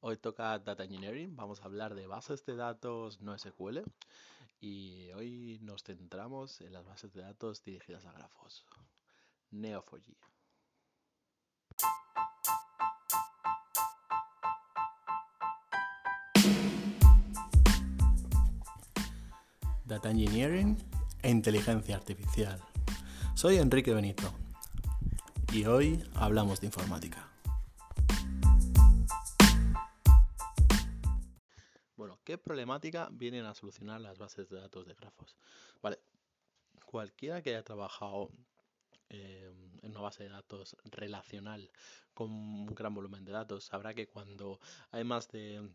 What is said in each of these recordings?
Hoy toca Data Engineering, vamos a hablar de bases de datos no SQL y hoy nos centramos en las bases de datos dirigidas a grafos. Neo4j. Data Engineering e Inteligencia Artificial. Soy Enrique Benito y hoy hablamos de informática. ¿Qué problemática vienen a solucionar las bases de datos de grafos? Cualquiera que haya trabajado eh, en una base de datos relacional con un gran volumen de datos sabrá que cuando hay más de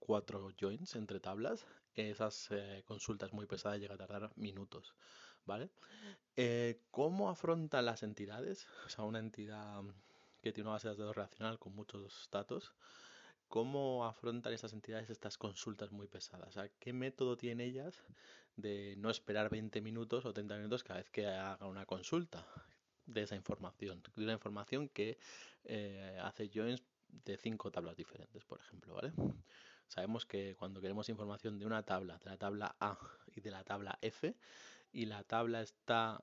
cuatro joins entre tablas, esas eh, consultas muy pesadas llegan a tardar minutos. Eh, ¿Cómo afrontan las entidades? O sea, una entidad que tiene una base de datos relacional con muchos datos, ¿cómo afrontan esas entidades estas consultas muy pesadas? ¿qué método tienen ellas de no esperar 20 minutos o 30 minutos cada vez que haga una consulta de esa información? De una información que eh, hace joins de cinco tablas diferentes, por ejemplo, ¿vale? Sabemos que cuando queremos información de una tabla, de la tabla A y de la tabla F, y la tabla está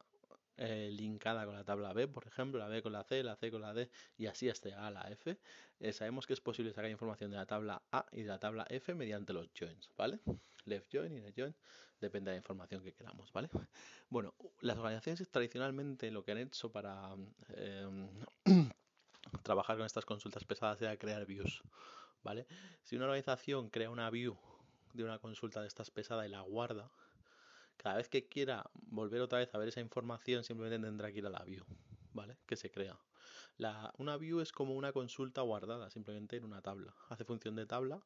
eh, linkada con la tabla B, por ejemplo, la B con la C, la C con la D y así hasta A la F, eh, sabemos que es posible sacar información de la tabla A y de la tabla F mediante los joins, ¿vale? Left join y right join, depende de la información que queramos, ¿vale? Bueno, las organizaciones tradicionalmente lo que han hecho para eh, trabajar con estas consultas pesadas era crear views, ¿vale? Si una organización crea una view de una consulta de estas pesada y la guarda, cada vez que quiera volver otra vez a ver esa información, simplemente tendrá que ir a la view, ¿vale? Que se crea. La, una view es como una consulta guardada, simplemente en una tabla. Hace función de tabla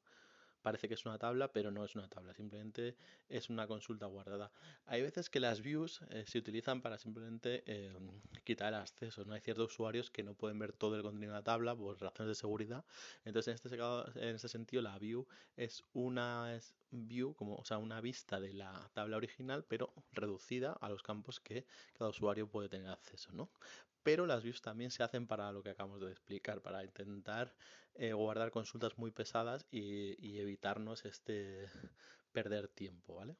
parece que es una tabla, pero no es una tabla, simplemente es una consulta guardada. Hay veces que las views eh, se utilizan para simplemente eh, quitar el acceso. Hay ciertos usuarios que no pueden ver todo el contenido de la tabla por razones de seguridad. Entonces, en este, este sentido, la view es una view, como, sea, una vista de la tabla original, pero reducida a los campos que cada usuario puede tener acceso. ¿no? pero las views también se hacen para lo que acabamos de explicar, para intentar eh, guardar consultas muy pesadas y, evitarnos este perder tiempo, ¿vale?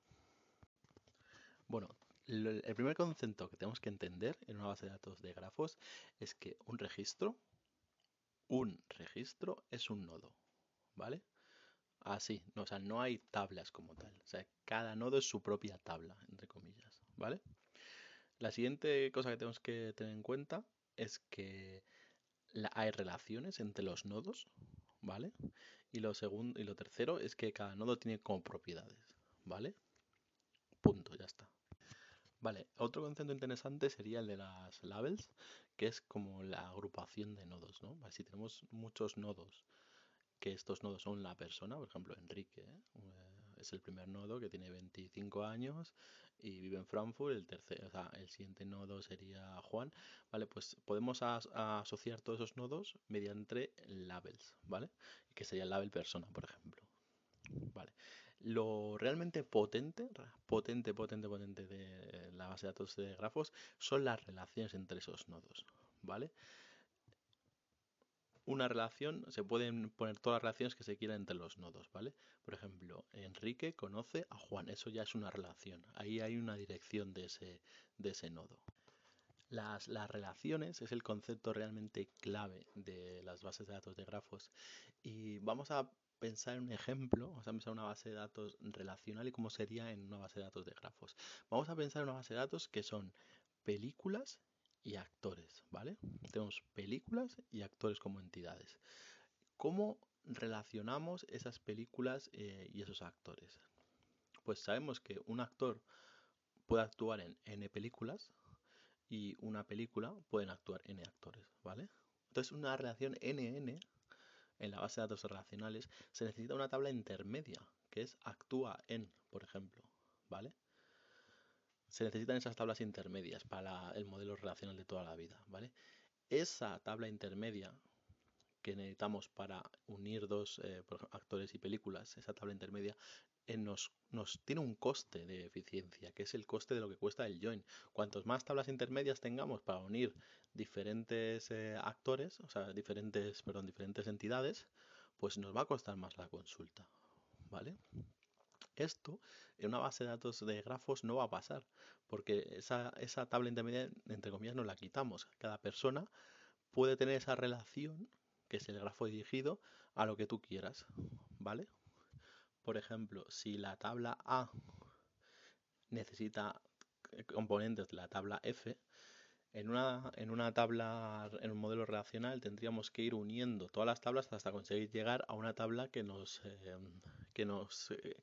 Bueno, el primer concepto que tenemos que entender en una base de datos de grafos es que un registro, un registro es un nodo, ¿vale? Así, no, o sea, no hay tablas como tal, o sea, cada nodo es su propia tabla, entre comillas, ¿vale? La siguiente cosa que tenemos que tener en cuenta es que hay relaciones entre los nodos, ¿vale? Y lo segundo y lo tercero es que cada nodo tiene como propiedades, ¿vale? Punto, ya está. Vale, otro concepto interesante sería el de las labels, que es como la agrupación de nodos, ¿no? si tenemos muchos nodos, que estos nodos son la persona, por ejemplo, Enrique, ¿eh? Es el primer nodo que tiene 25 años y vive en Frankfurt, el tercer, o sea, el siguiente nodo sería Juan, ¿vale? Pues podemos asociar todos esos nodos mediante labels, ¿vale? Que sería el label persona, por ejemplo. Vale. Lo realmente potente, potente, potente, potente de la base de datos de grafos son las relaciones entre esos nodos, ¿vale? Una relación, se pueden poner todas las relaciones que se quieran entre los nodos, ¿vale? Por ejemplo, Enrique conoce a Juan, eso ya es una relación, ahí hay una dirección de ese, de ese nodo. Las, las, relaciones es el concepto realmente clave de las bases de datos de grafos y vamos a pensar en un ejemplo, vamos a pensar en una base de datos relacional y cómo sería en una base de datos de grafos. Vamos a pensar en una base de datos que son películas y actores, ¿vale? Tenemos películas y actores como entidades. ¿Cómo relacionamos esas películas eh, y esos actores? Pues sabemos que un actor puede actuar en N películas y una película pueden actuar N actores, ¿vale? Entonces una relación NN en la base de datos relacionales se necesita una tabla intermedia, que es actúa en, por ejemplo, ¿vale? Se necesitan esas tablas intermedias para el modelo relacional de toda la vida, ¿vale? Esa tabla intermedia que necesitamos para unir dos eh, actores y películas, esa tabla intermedia, eh, nos, tiene un coste de eficiencia, que es el coste de lo que cuesta el join. Cuantos más tablas intermedias tengamos para unir diferentes eh, actores, o sea, diferentes, perdón, diferentes entidades, pues nos va a costar más la consulta, ¿vale? Esto en una base de datos de grafos no va a pasar, porque esa, esa tabla intermedia, entre comillas, no la quitamos. Cada persona puede tener esa relación, que es el grafo dirigido, a lo que tú quieras, ¿vale? Por ejemplo, si la tabla A necesita eh, componentes de la tabla F, en una, en una tabla, en un modelo relacional, tendríamos que ir uniendo todas las tablas hasta conseguir llegar a una tabla que nos, eh, que nos eh,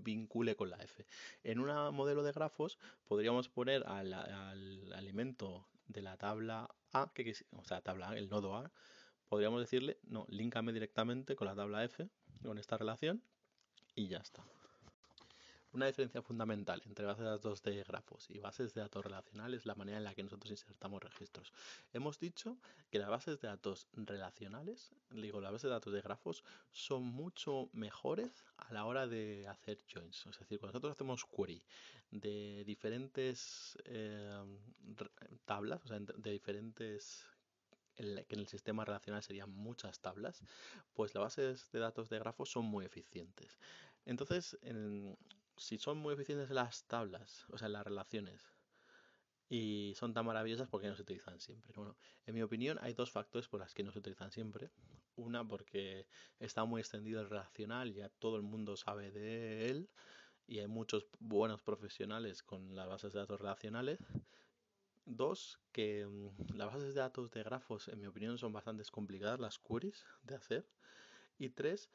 vincule con la F. En un modelo de grafos podríamos poner al, al, elemento de la tabla A, que, o sea, tabla el nodo A, podríamos decirle, no, líncame directamente con la tabla F, con esta relación, y ya está. Una diferencia fundamental entre bases de datos de grafos y bases de datos relacionales es la manera en la que nosotros insertamos registros. Hemos dicho que las bases de datos relacionales, digo, las bases de datos de grafos, son mucho mejores a la hora de hacer joins. Es decir, cuando nosotros hacemos query de diferentes eh, tablas, o sea, de diferentes que en el sistema relacional serían muchas tablas, pues las bases de datos de grafos son muy eficientes. Entonces, en, si son muy eficientes las tablas, o sea, las relaciones, y son tan maravillosas, porque no se utilizan siempre? Bueno, en mi opinión hay dos factores por las que no se utilizan siempre. Una, porque está muy extendido el relacional, ya todo el mundo sabe de él, y hay muchos buenos profesionales con las bases de datos relacionales. Dos, que mm, las bases de datos de grafos, en mi opinión, son bastante complicadas, las queries de hacer. Y tres,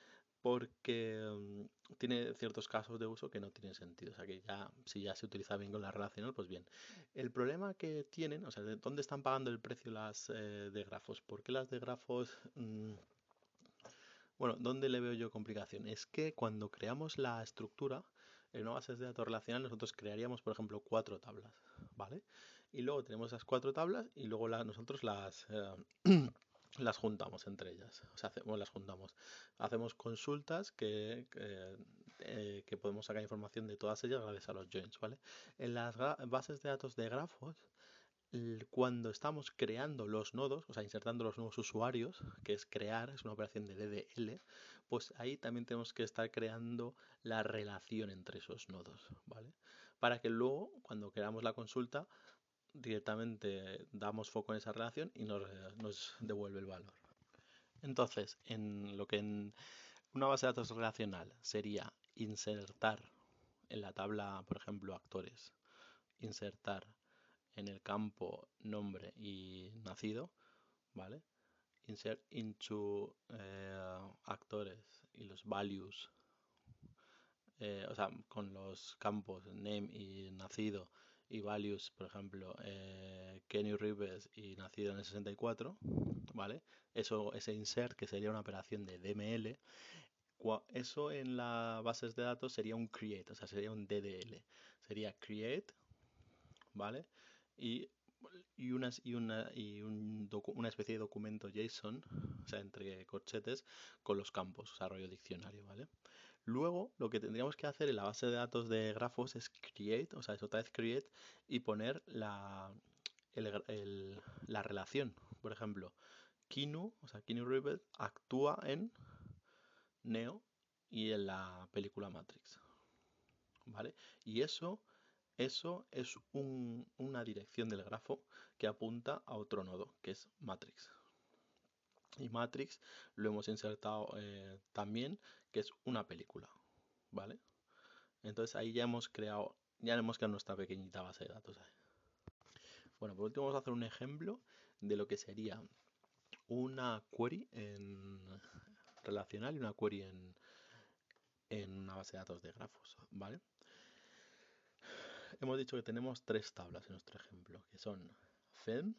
porque mm, tiene ciertos casos de uso que no tienen sentido. O sea que ya, si ya se utiliza bien con la relacional, pues bien. El problema que tienen, o sea, ¿de ¿dónde están pagando el precio las eh, de grafos? ¿Por qué las de grafos? Mm, bueno, ¿dónde le veo yo complicación? Es que cuando creamos la estructura, en una base de datos relacional, nosotros crearíamos, por ejemplo, cuatro tablas, ¿vale? Y luego tenemos esas cuatro tablas y luego nosotros las... Eh, las juntamos entre ellas. O sea, hacemos, las juntamos. Hacemos consultas que, eh, que, podemos sacar información de todas ellas gracias a los joins, ¿vale? En las bases de datos de grafos, cuando estamos creando los nodos, o sea, insertando los nuevos usuarios, que es crear, es una operación de DDL, pues ahí también tenemos que estar creando la relación entre esos nodos, ¿vale? Para que luego, cuando creamos la consulta, directamente damos foco en esa relación y nos, devuelve el valor. Entonces, en lo que en una base de datos relacional sería insertar en la tabla, por ejemplo, actores, insertar en el campo nombre y nacido, ¿vale? Insert into eh, actores y los values, eh, o sea, con los campos name y nacido y values, por ejemplo, eh, Kenny Rivers y nacido en el 64, ¿vale? Eso, ese insert que sería una operación de DML, eso en las bases de datos sería un create, o sea, sería un DDL. Sería create, ¿vale? Y, y, unas, y, una, y un una especie de documento JSON, o sea, entre corchetes, con los campos, o sea, rollo diccionario, ¿vale? Luego, lo que tendríamos que hacer en la base de datos de grafos es create, o sea, es otra vez create y poner la, la relación. Por ejemplo, Kinu, o sea, Kinu Reeves actúa en Neo y en la película Matrix. ¿Vale? Y eso, eso es una dirección del grafo que apunta a otro nodo, que es Matrix. Y Matrix lo hemos insertado eh, también que es una película, ¿vale? Entonces ahí ya hemos creado, ya hemos creado nuestra pequeñita base de datos. Bueno, por último vamos a hacer un ejemplo de lo que sería una query en relacional y una query en, en una base de datos de grafos, ¿vale? Hemos dicho que tenemos tres tablas en nuestro ejemplo, que son film,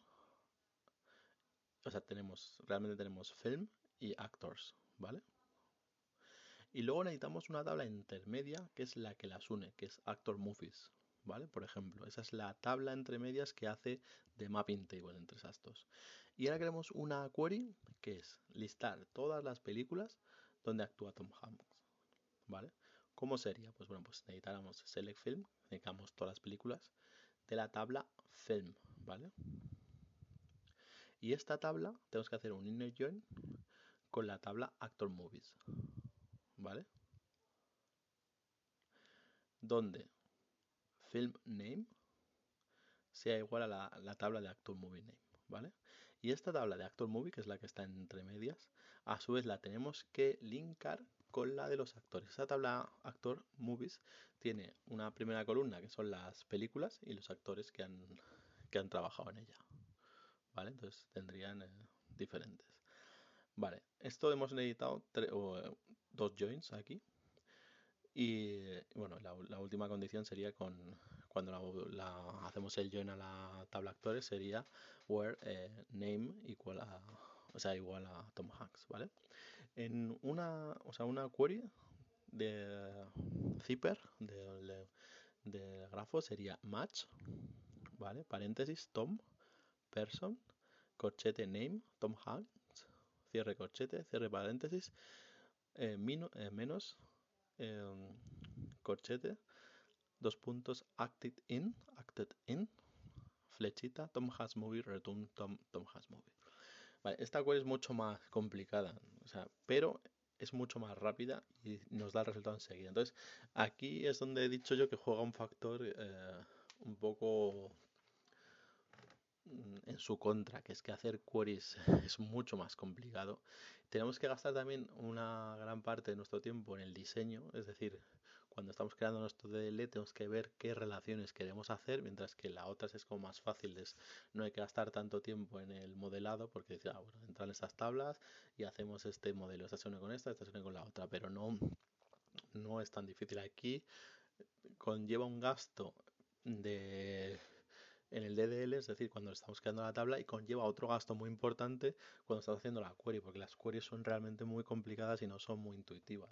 o sea, tenemos, realmente tenemos film y actors, ¿vale? Y luego necesitamos una tabla intermedia que es la que las une, que es Actor Movies. ¿Vale? Por ejemplo, esa es la tabla entre medias que hace de mapping table entre esas dos. Y ahora queremos una query que es listar todas las películas donde actúa Tom Hanks. ¿Vale? ¿Cómo sería? Pues bueno, pues necesitáramos select film, necesitamos todas las películas de la tabla film, ¿vale? Y esta tabla tenemos que hacer un inner join con la tabla Actor Movies. Donde film name sea igual a la, la tabla de Actor Movie Name. ¿Vale? Y esta tabla de Actor Movie, que es la que está entre medias, a su vez la tenemos que linkar con la de los actores. Esa tabla Actor Movies tiene una primera columna que son las películas y los actores que han, que han trabajado en ella. ¿Vale? Entonces tendrían eh, diferentes. Vale, esto hemos necesitado eh, dos joins aquí. Y bueno, la, última condición sería con cuando la, hacemos el join a la tabla actores sería where eh, name igual a o sea igual a Tom Hanks, ¿vale? En una, o sea, una query de zipper de, de grafo sería match, ¿vale? Paréntesis Tom person corchete name Tom Hanks cierre corchete cierre paréntesis eh, eh, menos em, corchete dos puntos acted in acted in flechita Tom Hanks movie return Tom Tom Hanks movie vale, esta query es mucho más complicada pero es mucho más rápida y nos da el resultado enseguida. Entonces aquí es donde he dicho yo que juega un factor eh, un poco en su contra, que es que hacer queries es mucho más complicado. Tenemos que gastar también una gran parte de nuestro tiempo en el diseño, es decir, cuando estamos creando nuestro DL tenemos que ver qué relaciones queremos hacer, mientras que la otra es como más fácil, no hay que gastar tanto tiempo en el modelado, porque dice, ah, bueno, entran estas tablas y hacemos este modelo, esta se une con esta, esta se une con la otra, pero no, no es tan difícil. Aquí conlleva un gasto de en el DDL, es decir, cuando estamos creando la tabla y conlleva otro gasto muy importante cuando estamos haciendo la query, porque las queries son realmente muy complicadas y no son muy intuitivas.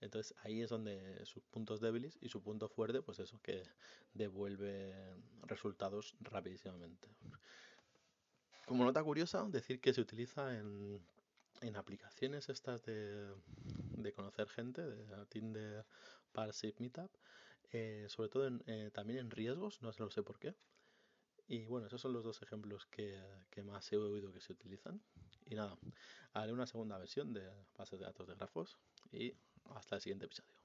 Entonces ahí es donde sus puntos débiles y su punto fuerte, pues eso, que devuelve resultados rapidísimamente. Como nota curiosa, decir que se utiliza en, en aplicaciones estas de, de conocer gente, de Tinder, Parship, Meetup, eh, sobre todo eh, también en riesgos, no sé por qué. Y bueno, esos son los dos ejemplos que, que, más he oído que se utilizan. Y nada, haré una segunda versión de bases de datos de grafos y hasta el siguiente episodio.